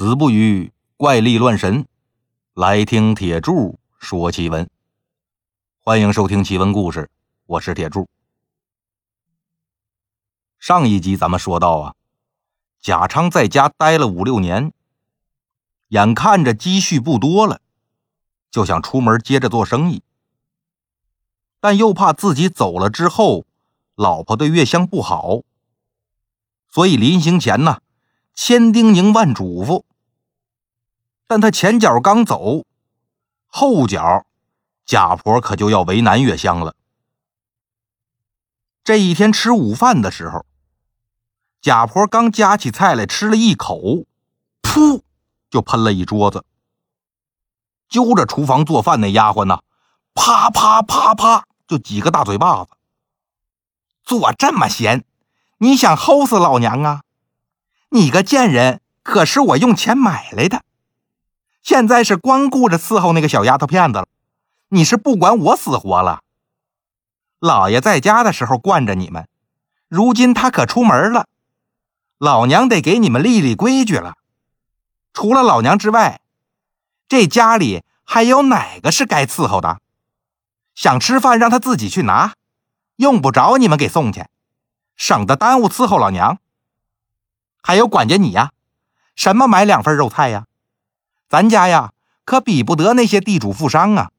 子不语怪力乱神，来听铁柱说奇闻。欢迎收听奇闻故事，我是铁柱。上一集咱们说到啊，贾昌在家待了五六年，眼看着积蓄不多了，就想出门接着做生意，但又怕自己走了之后，老婆对月香不好，所以临行前呢，千叮咛万嘱咐。但他前脚刚走，后脚贾婆可就要为难月香了。这一天吃午饭的时候，贾婆刚夹起菜来吃了一口，噗，就喷了一桌子。揪着厨房做饭那丫鬟呢，啪啪啪啪就几个大嘴巴子。做这么咸，你想齁死老娘啊？你个贱人，可是我用钱买来的。现在是光顾着伺候那个小丫头片子了，你是不管我死活了。老爷在家的时候惯着你们，如今他可出门了，老娘得给你们立立规矩了。除了老娘之外，这家里还有哪个是该伺候的？想吃饭让他自己去拿，用不着你们给送去，省得耽误伺候老娘。还有管家你呀，什么买两份肉菜呀？咱家呀，可比不得那些地主富商啊，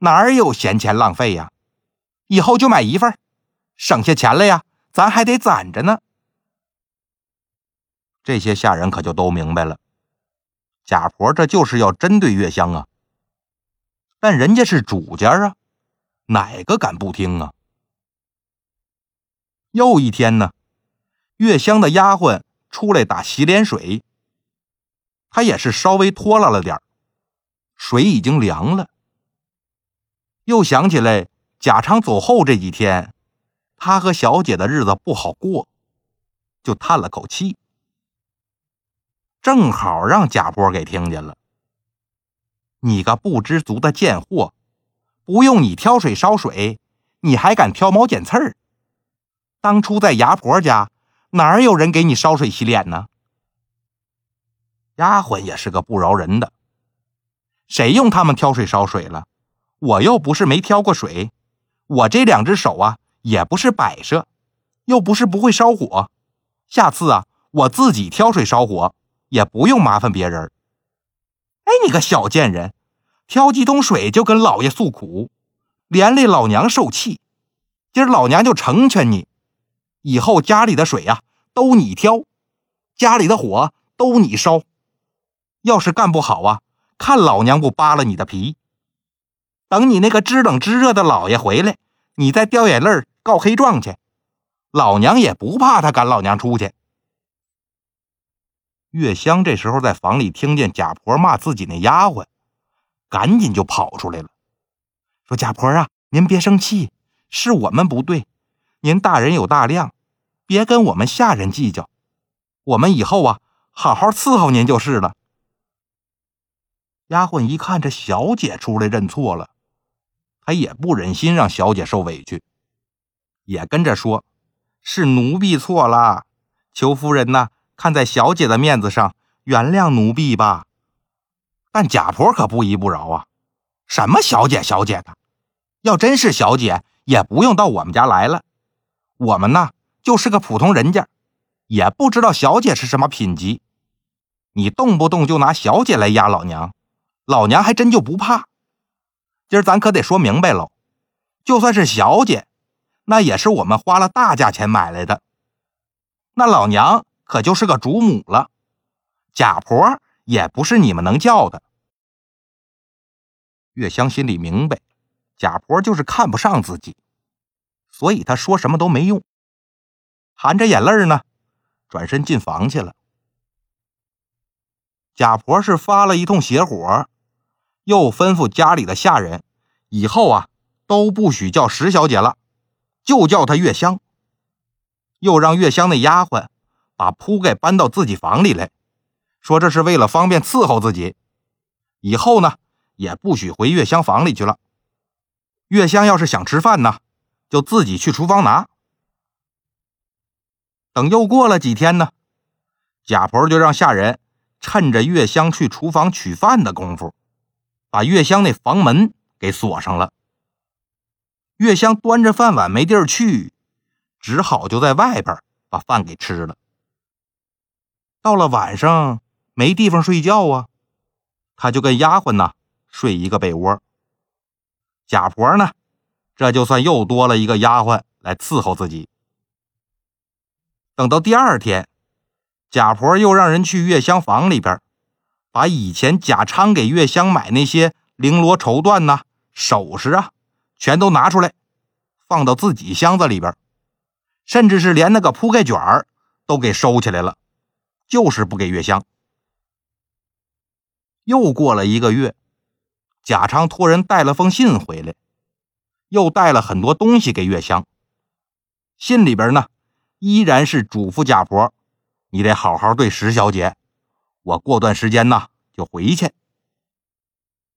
哪儿有闲钱浪费呀？以后就买一份，省下钱了呀，咱还得攒着呢。这些下人可就都明白了，贾婆这就是要针对月香啊。但人家是主家啊，哪个敢不听啊？又一天呢，月香的丫鬟出来打洗脸水。他也是稍微拖拉了点水已经凉了。又想起来贾昌走后这几天，他和小姐的日子不好过，就叹了口气。正好让贾波给听见了。你个不知足的贱货，不用你挑水烧水，你还敢挑毛剪刺儿？当初在牙婆家，哪有人给你烧水洗脸呢？丫鬟也是个不饶人的，谁用他们挑水烧水了？我又不是没挑过水，我这两只手啊也不是摆设，又不是不会烧火。下次啊，我自己挑水烧火，也不用麻烦别人。哎，你个小贱人，挑几桶水就跟老爷诉苦，连累老娘受气。今儿老娘就成全你，以后家里的水呀都你挑，家里的火都你烧。要是干不好啊，看老娘不扒了你的皮！等你那个知冷知热的老爷回来，你再掉眼泪告黑状去，老娘也不怕他赶老娘出去。月香这时候在房里听见贾婆骂自己那丫鬟，赶紧就跑出来了，说：“贾婆啊，您别生气，是我们不对，您大人有大量，别跟我们下人计较，我们以后啊，好好伺候您就是了。”丫鬟一看这小姐出来认错了，她也不忍心让小姐受委屈，也跟着说：“是奴婢错了，求夫人呐，看在小姐的面子上，原谅奴婢吧。”但贾婆可不依不饶啊！什么小姐小姐的，要真是小姐，也不用到我们家来了。我们呢，就是个普通人家，也不知道小姐是什么品级，你动不动就拿小姐来压老娘。老娘还真就不怕，今儿咱可得说明白喽。就算是小姐，那也是我们花了大价钱买来的。那老娘可就是个主母了，贾婆也不是你们能叫的。月香心里明白，贾婆就是看不上自己，所以她说什么都没用，含着眼泪呢，转身进房去了。贾婆是发了一通邪火。又吩咐家里的下人，以后啊都不许叫石小姐了，就叫她月香。又让月香那丫鬟把铺盖搬到自己房里来，说这是为了方便伺候自己。以后呢也不许回月香房里去了。月香要是想吃饭呢，就自己去厨房拿。等又过了几天呢，贾婆就让下人趁着月香去厨房取饭的功夫，把月香那房门给锁上了。月香端着饭碗没地儿去，只好就在外边把饭给吃了。到了晚上没地方睡觉啊，他就跟丫鬟呢睡一个被窝。贾婆呢，这就算又多了一个丫鬟来伺候自己。等到第二天。贾婆又让人去月香房里边，把以前贾昌给月香买那些绫罗绸缎呐、首饰啊，全都拿出来，放到自己箱子里边，甚至是连那个铺盖卷儿都给收起来了，就是不给月香。又过了一个月，贾昌托人带了封信回来，又带了很多东西给月香。信里边呢，依然是嘱咐贾婆。你得好好对石小姐，我过段时间呢就回去。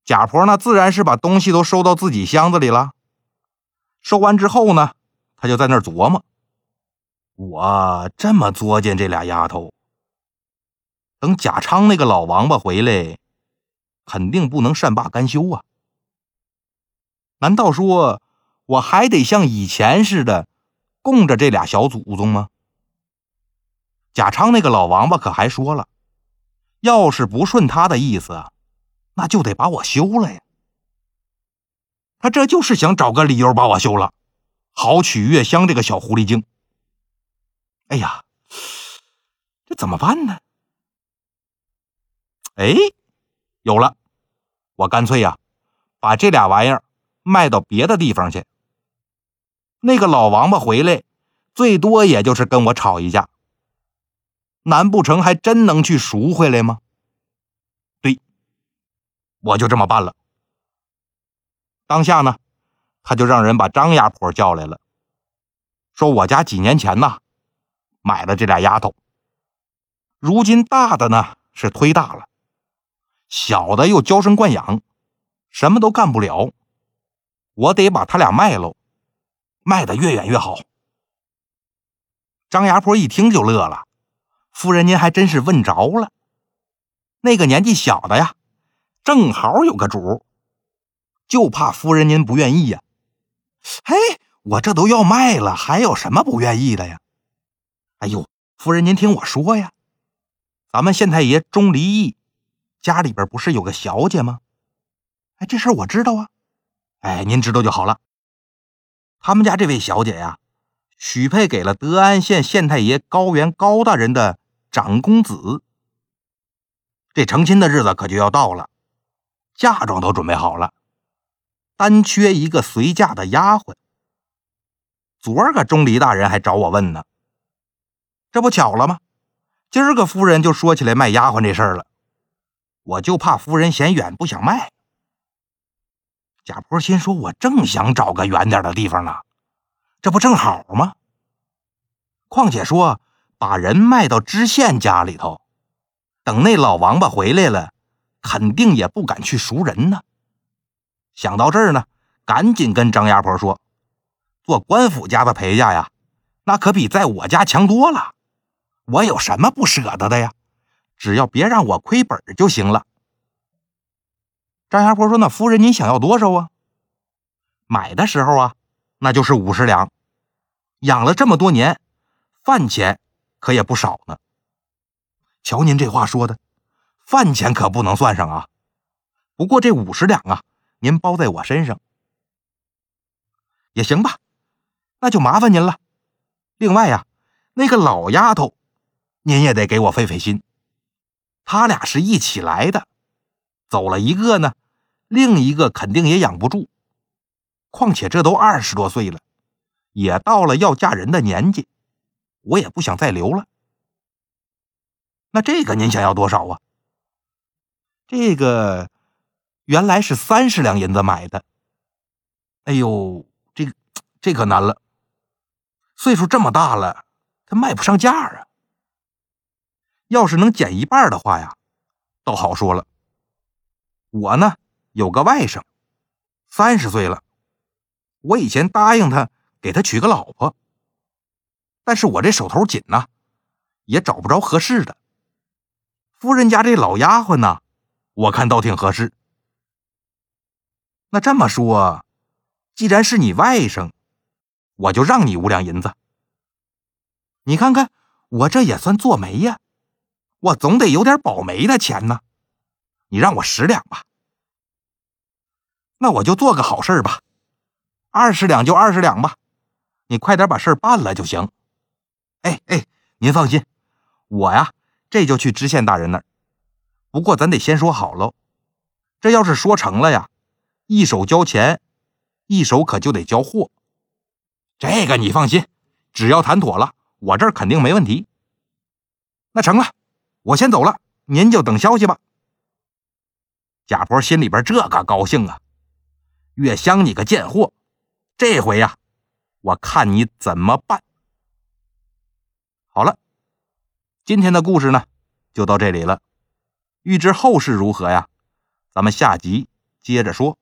贾婆呢，自然是把东西都收到自己箱子里了。收完之后呢，她就在那儿琢磨：我这么作践这俩丫头，等贾昌那个老王八回来，肯定不能善罢甘休啊！难道说我还得像以前似的供着这俩小祖宗吗？贾昌那个老王八可还说了，要是不顺他的意思，那就得把我休了呀。他这就是想找个理由把我休了，好娶月香这个小狐狸精。哎呀，这怎么办呢？哎，有了，我干脆呀，把这俩玩意儿卖到别的地方去。那个老王八回来，最多也就是跟我吵一架。难不成还真能去赎回来吗？对，我就这么办了。当下呢，他就让人把张牙婆叫来了，说我家几年前呢买了这俩丫头，如今大的呢是忒大了，小的又娇生惯养，什么都干不了，我得把他俩卖喽，卖的越远越好。张牙婆一听就乐了。夫人，您还真是问着了。那个年纪小的呀，正好有个主，就怕夫人您不愿意呀。嘿，我这都要卖了，还有什么不愿意的呀？哎呦，夫人您听我说呀，咱们县太爷钟离义家里边不是有个小姐吗？哎，这事我知道啊。哎，您知道就好了。他们家这位小姐呀，许配给了德安县县太爷高原高大人的。长公子，这成亲的日子可就要到了，嫁妆都准备好了，单缺一个随嫁的丫鬟。昨儿个钟离大人还找我问呢，这不巧了吗？今儿个夫人就说起来卖丫鬟这事儿了，我就怕夫人嫌远不想卖。贾婆心说：“我正想找个远点的地方呢，这不正好吗？况且说。”把人卖到知县家里头，等那老王八回来了，肯定也不敢去赎人呢。想到这儿呢，赶紧跟张牙婆说：“做官府家的陪嫁呀，那可比在我家强多了。我有什么不舍得的呀？只要别让我亏本就行了。”张牙婆说：“那夫人您想要多少啊？买的时候啊，那就是五十两。养了这么多年，饭钱。”可也不少呢。瞧您这话说的，饭钱可不能算上啊。不过这五十两啊，您包在我身上也行吧。那就麻烦您了。另外呀，那个老丫头，您也得给我费费心。他俩是一起来的，走了一个呢，另一个肯定也养不住。况且这都二十多岁了，也到了要嫁人的年纪。我也不想再留了。那这个您想要多少啊？这个原来是三十两银子买的。哎呦，这这可难了。岁数这么大了，他卖不上价啊。要是能减一半的话呀，倒好说了。我呢有个外甥，三十岁了，我以前答应他给他娶个老婆。但是我这手头紧呐，也找不着合适的。夫人家这老丫鬟呢，我看倒挺合适。那这么说，既然是你外甥，我就让你五两银子。你看看，我这也算做媒呀，我总得有点保媒的钱呢。你让我十两吧，那我就做个好事吧，二十两就二十两吧，你快点把事办了就行。哎哎，您放心，我呀这就去知县大人那儿。不过咱得先说好喽，这要是说成了呀，一手交钱，一手可就得交货。这个你放心，只要谈妥了，我这儿肯定没问题。那成了，我先走了，您就等消息吧。贾婆心里边这个高兴啊！月香，你个贱货，这回呀，我看你怎么办。好了，今天的故事呢，就到这里了。欲知后事如何呀？咱们下集接着说。